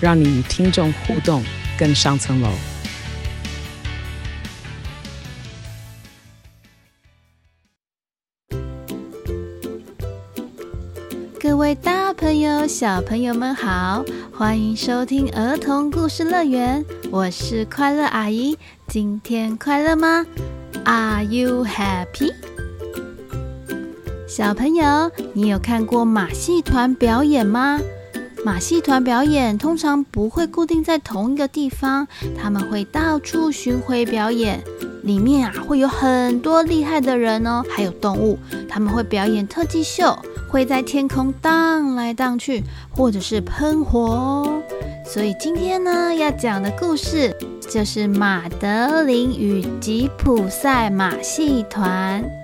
让你与听众互动更上层楼。各位大朋友、小朋友们好，欢迎收听儿童故事乐园，我是快乐阿姨。今天快乐吗？Are you happy？小朋友，你有看过马戏团表演吗？马戏团表演通常不会固定在同一个地方，他们会到处巡回表演。里面啊会有很多厉害的人哦，还有动物，他们会表演特技秀，会在天空荡来荡去，或者是喷火哦。所以今天呢要讲的故事就是马德琳与吉普赛马戏团。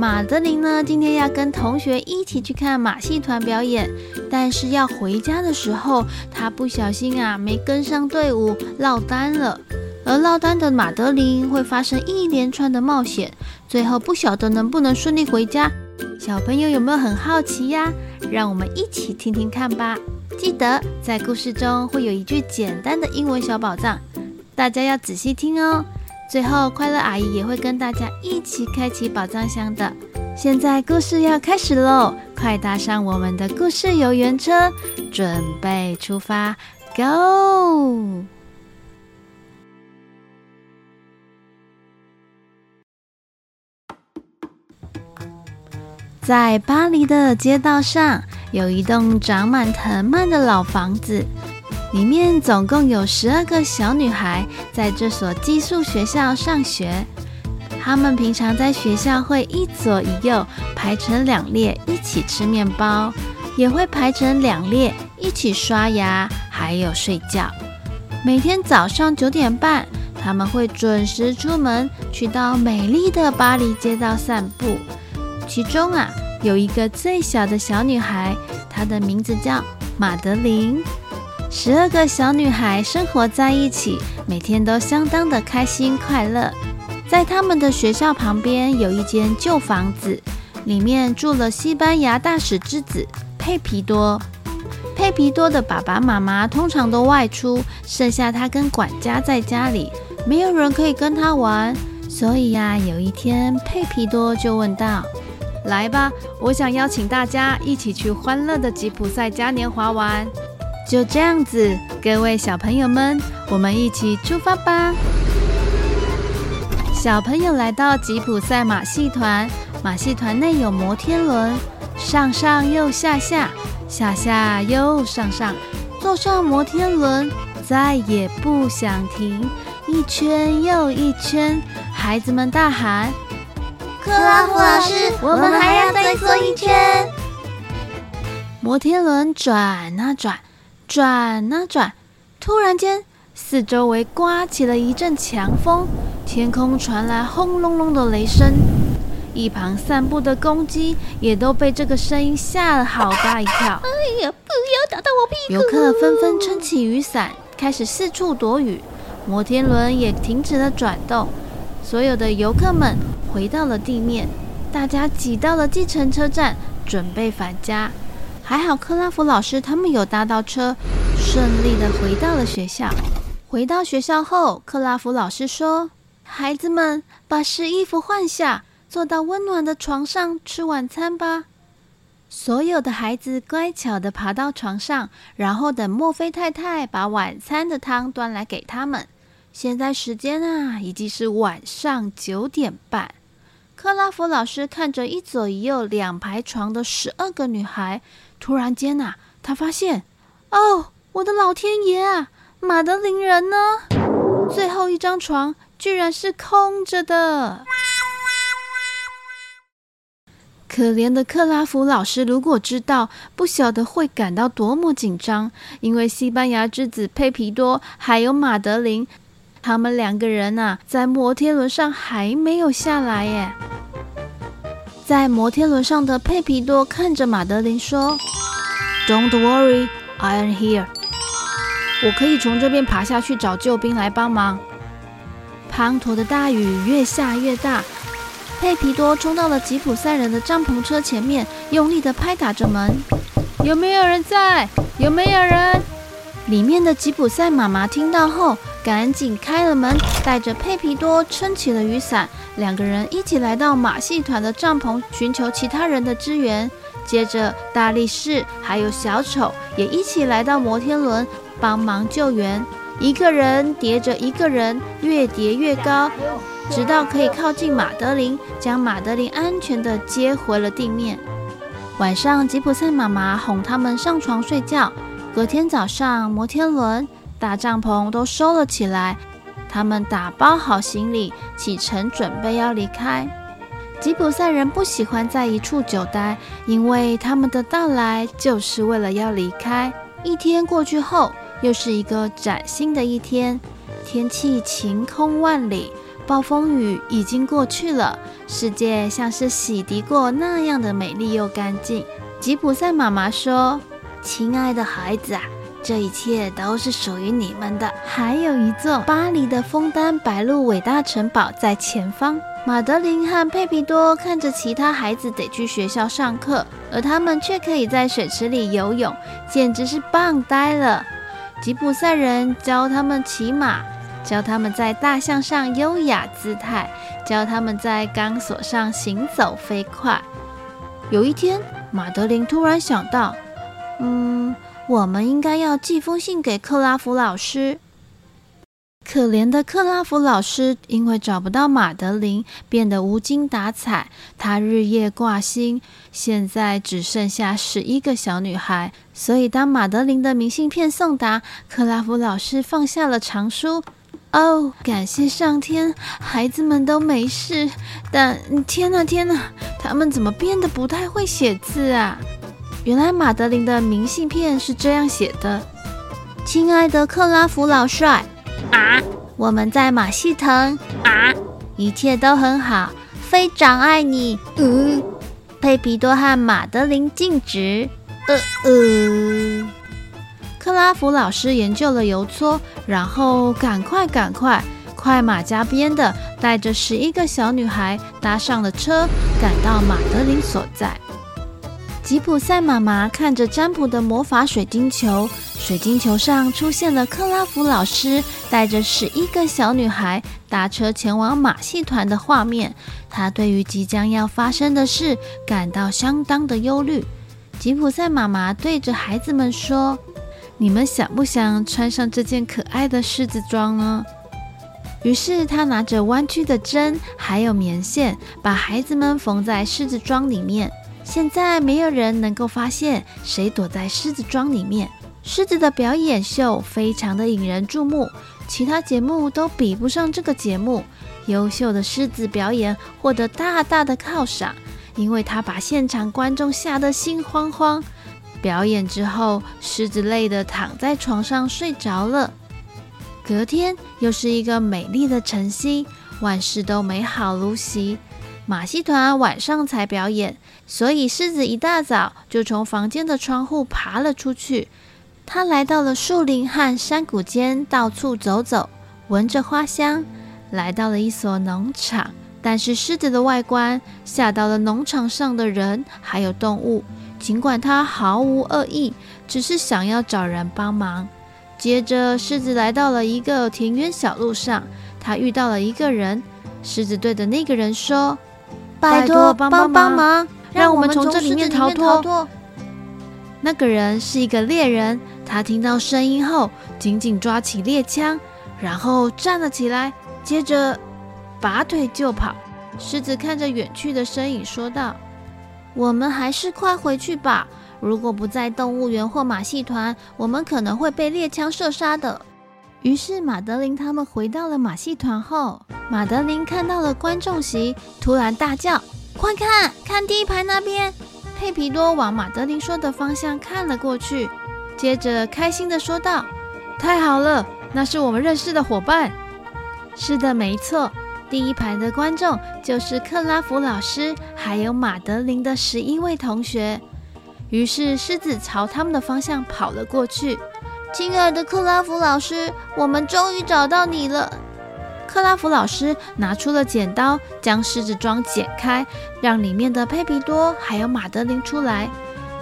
马德琳呢，今天要跟同学一起去看马戏团表演，但是要回家的时候，她不小心啊，没跟上队伍，落单了。而落单的马德琳会发生一连串的冒险，最后不晓得能不能顺利回家。小朋友有没有很好奇呀？让我们一起听听看吧。记得在故事中会有一句简单的英文小宝藏，大家要仔细听哦。最后，快乐阿姨也会跟大家一起开启宝藏箱的。现在故事要开始喽，快搭上我们的故事游园车，准备出发，Go！在巴黎的街道上，有一栋长满藤蔓的老房子。里面总共有十二个小女孩在这所寄宿学校上学。她们平常在学校会一左一右排成两列一起吃面包，也会排成两列一起刷牙，还有睡觉。每天早上九点半，她们会准时出门，去到美丽的巴黎街道散步。其中啊，有一个最小的小女孩，她的名字叫马德琳。十二个小女孩生活在一起，每天都相当的开心快乐。在他们的学校旁边有一间旧房子，里面住了西班牙大使之子佩皮多。佩皮多的爸爸妈妈通常都外出，剩下他跟管家在家里，没有人可以跟他玩。所以呀，有一天佩皮多就问道：“来吧，我想邀请大家一起去欢乐的吉普赛嘉年华玩。”就这样子，各位小朋友们，我们一起出发吧！小朋友来到吉普赛马戏团，马戏团内有摩天轮，上上又下下，下下又上上，坐上摩天轮再也不想停，一圈又一圈，孩子们大喊：“克拉夫老师，我们还要再坐一圈！”摩天轮转啊转。转啊转，突然间，四周围刮起了一阵强风，天空传来轰隆隆的雷声，一旁散步的公鸡也都被这个声音吓了好大一跳。哎呀，不要打到我屁股！游客纷纷撑起雨伞，开始四处躲雨。摩天轮也停止了转动，所有的游客们回到了地面，大家挤到了计程车站，准备返家。还好克拉夫老师他们有搭到车，顺利的回到了学校。回到学校后，克拉夫老师说：“孩子们，把湿衣服换下，坐到温暖的床上吃晚餐吧。”所有的孩子乖巧的爬到床上，然后等墨菲太太把晚餐的汤端来给他们。现在时间啊，已经是晚上九点半。克拉夫老师看着一左一右两排床的十二个女孩。突然间呐、啊，他发现，哦，我的老天爷啊，马德琳人呢？最后一张床居然是空着的。可怜的克拉夫老师，如果知道，不晓得会感到多么紧张。因为西班牙之子佩皮多还有马德琳，他们两个人呐、啊，在摩天轮上还没有下来耶。在摩天轮上的佩皮多看着马德琳说：“Don't worry, I am here。我可以从这边爬下去找救兵来帮忙。”滂沱的大雨越下越大。佩皮多冲到了吉普赛人的帐篷车前面，用力地拍打着门。有没有人在？有没有人？里面的吉普赛妈妈听到后，赶紧开了门，带着佩皮多撑起了雨伞，两个人一起来到马戏团的帐篷，寻求其他人的支援。接着，大力士还有小丑也一起来到摩天轮，帮忙救援。一个人叠着一个人，越叠越高。直到可以靠近马德琳，将马德琳安全地接回了地面。晚上，吉普赛妈妈哄他们上床睡觉。隔天早上，摩天轮、大帐篷都收了起来，他们打包好行李，启程准备要离开。吉普赛人不喜欢在一处久待，因为他们的到来就是为了要离开。一天过去后，又是一个崭新的一天，天气晴空万里。暴风雨已经过去了，世界像是洗涤过那样的美丽又干净。吉普赛妈妈说：“亲爱的孩子啊，这一切都是属于你们的。还有一座巴黎的枫丹白露伟大城堡在前方。”马德琳和佩皮多看着其他孩子得去学校上课，而他们却可以在水池里游泳，简直是棒呆了。吉普赛人教他们骑马。教他们在大象上优雅姿态，教他们在钢索上行走飞快。有一天，马德琳突然想到：“嗯，我们应该要寄封信给克拉夫老师。”可怜的克拉夫老师因为找不到马德琳，变得无精打采。他日夜挂心，现在只剩下十一个小女孩。所以，当马德琳的明信片送达，克拉夫老师放下了长书。哦，感谢上天，孩子们都没事。但天哪，天哪，他们怎么变得不太会写字啊？原来马德琳的明信片是这样写的：“亲爱的克拉夫老帅啊，我们在马戏团啊，一切都很好，非常爱你。嗯，佩皮多和马德琳静止。呃呃。”克拉夫老师研究了邮戳，然后赶快赶快，快马加鞭的带着十一个小女孩搭上了车，赶到马德琳所在。吉普赛妈妈看着占卜的魔法水晶球，水晶球上出现了克拉夫老师带着十一个小女孩搭车前往马戏团的画面。她对于即将要发生的事感到相当的忧虑。吉普赛妈妈对着孩子们说。你们想不想穿上这件可爱的狮子装呢？于是他拿着弯曲的针，还有棉线，把孩子们缝在狮子装里面。现在没有人能够发现谁躲在狮子庄里面。狮子的表演秀非常的引人注目，其他节目都比不上这个节目。优秀的狮子表演获得大大的犒赏，因为他把现场观众吓得心慌慌。表演之后，狮子累得躺在床上睡着了。隔天又是一个美丽的晨曦，万事都美好如昔。马戏团晚上才表演，所以狮子一大早就从房间的窗户爬了出去。他来到了树林和山谷间，到处走走，闻着花香。来到了一所农场，但是狮子的外观吓到了农场上的人还有动物。尽管他毫无恶意，只是想要找人帮忙。接着，狮子来到了一个田园小路上，他遇到了一个人。狮子对着那个人说：“拜托，帮帮忙，让我们从这里面逃脱。”那个人是一个猎人，他听到声音后，紧紧抓起猎枪，然后站了起来，接着拔腿就跑。狮子看着远去的身影，说道。我们还是快回去吧。如果不在动物园或马戏团，我们可能会被猎枪射杀的。于是马德琳他们回到了马戏团后，马德琳看到了观众席，突然大叫：“快看，看第一排那边！佩皮多往马德琳说的方向看了过去，接着开心地说道：“太好了，那是我们认识的伙伴。”是的，没错，第一排的观众就是克拉夫老师，还有马德琳的十一位同学。于是狮子朝他们的方向跑了过去。亲爱的克拉夫老师，我们终于找到你了。克拉夫老师拿出了剪刀，将狮子装剪开，让里面的佩皮多还有马德琳出来。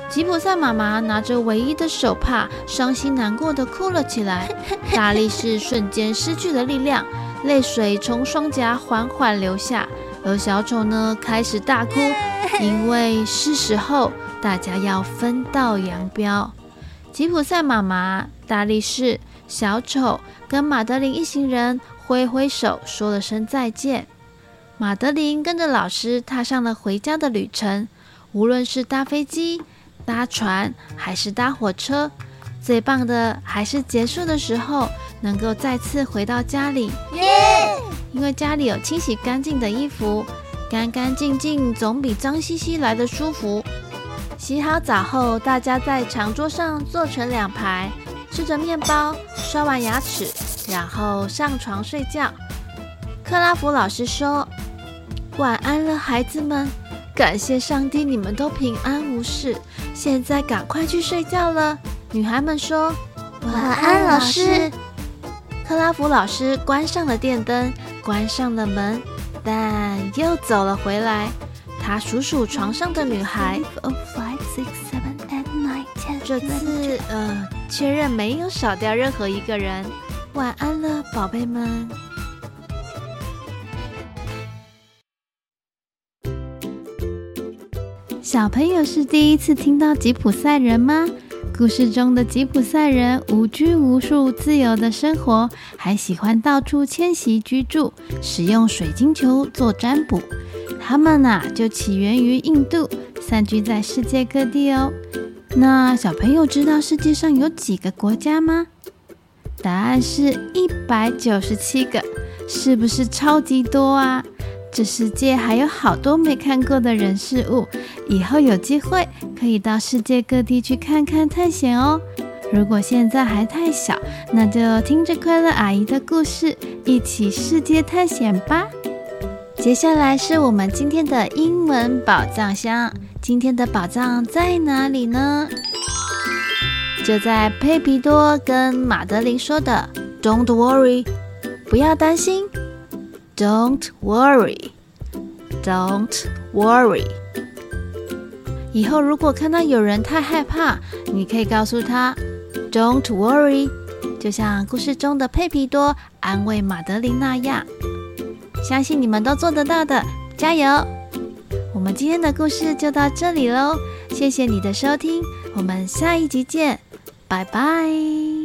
吉普赛妈妈拿着唯一的手帕，伤心难过的哭了起来。大力士瞬间失去了力量，泪水从双颊缓缓流下。而小丑呢，开始大哭，因为是时候大家要分道扬镳。吉普赛妈妈、大力士、小丑跟马德琳一行人。挥挥手，说了声再见。马德琳跟着老师踏上了回家的旅程。无论是搭飞机、搭船，还是搭火车，最棒的还是结束的时候能够再次回到家里。耶！因为家里有清洗干净的衣服，干干净净总比脏兮兮来的舒服。洗好澡后，大家在长桌上坐成两排，吃着面包，刷完牙齿。然后上床睡觉。克拉夫老师说：“晚安了，孩子们。感谢上帝，你们都平安无事。现在赶快去睡觉了。”女孩们说：“晚安，老师。”克拉夫老师关上了电灯，关上了门，但又走了回来。他数数床上的女孩，five, five, six, seven, nine, ten, 这次呃，确认没有少掉任何一个人。晚安了，宝贝们。小朋友是第一次听到吉普赛人吗？故事中的吉普赛人无拘无束、自由的生活，还喜欢到处迁徙居住，使用水晶球做占卜。他们呐、啊，就起源于印度，散居在世界各地哦。那小朋友知道世界上有几个国家吗？答案是一百九十七个，是不是超级多啊？这世界还有好多没看过的人事物，以后有机会可以到世界各地去看看探险哦。如果现在还太小，那就听着快乐阿姨的故事，一起世界探险吧。接下来是我们今天的英文宝藏箱，今天的宝藏在哪里呢？就在佩皮多跟马德琳说的 “Don't worry”，不要担心；“Don't worry”，“Don't worry”。以后如果看到有人太害怕，你可以告诉他 “Don't worry”，就像故事中的佩皮多安慰马德琳那样。相信你们都做得到的，加油！我们今天的故事就到这里喽，谢谢你的收听，我们下一集见。拜拜。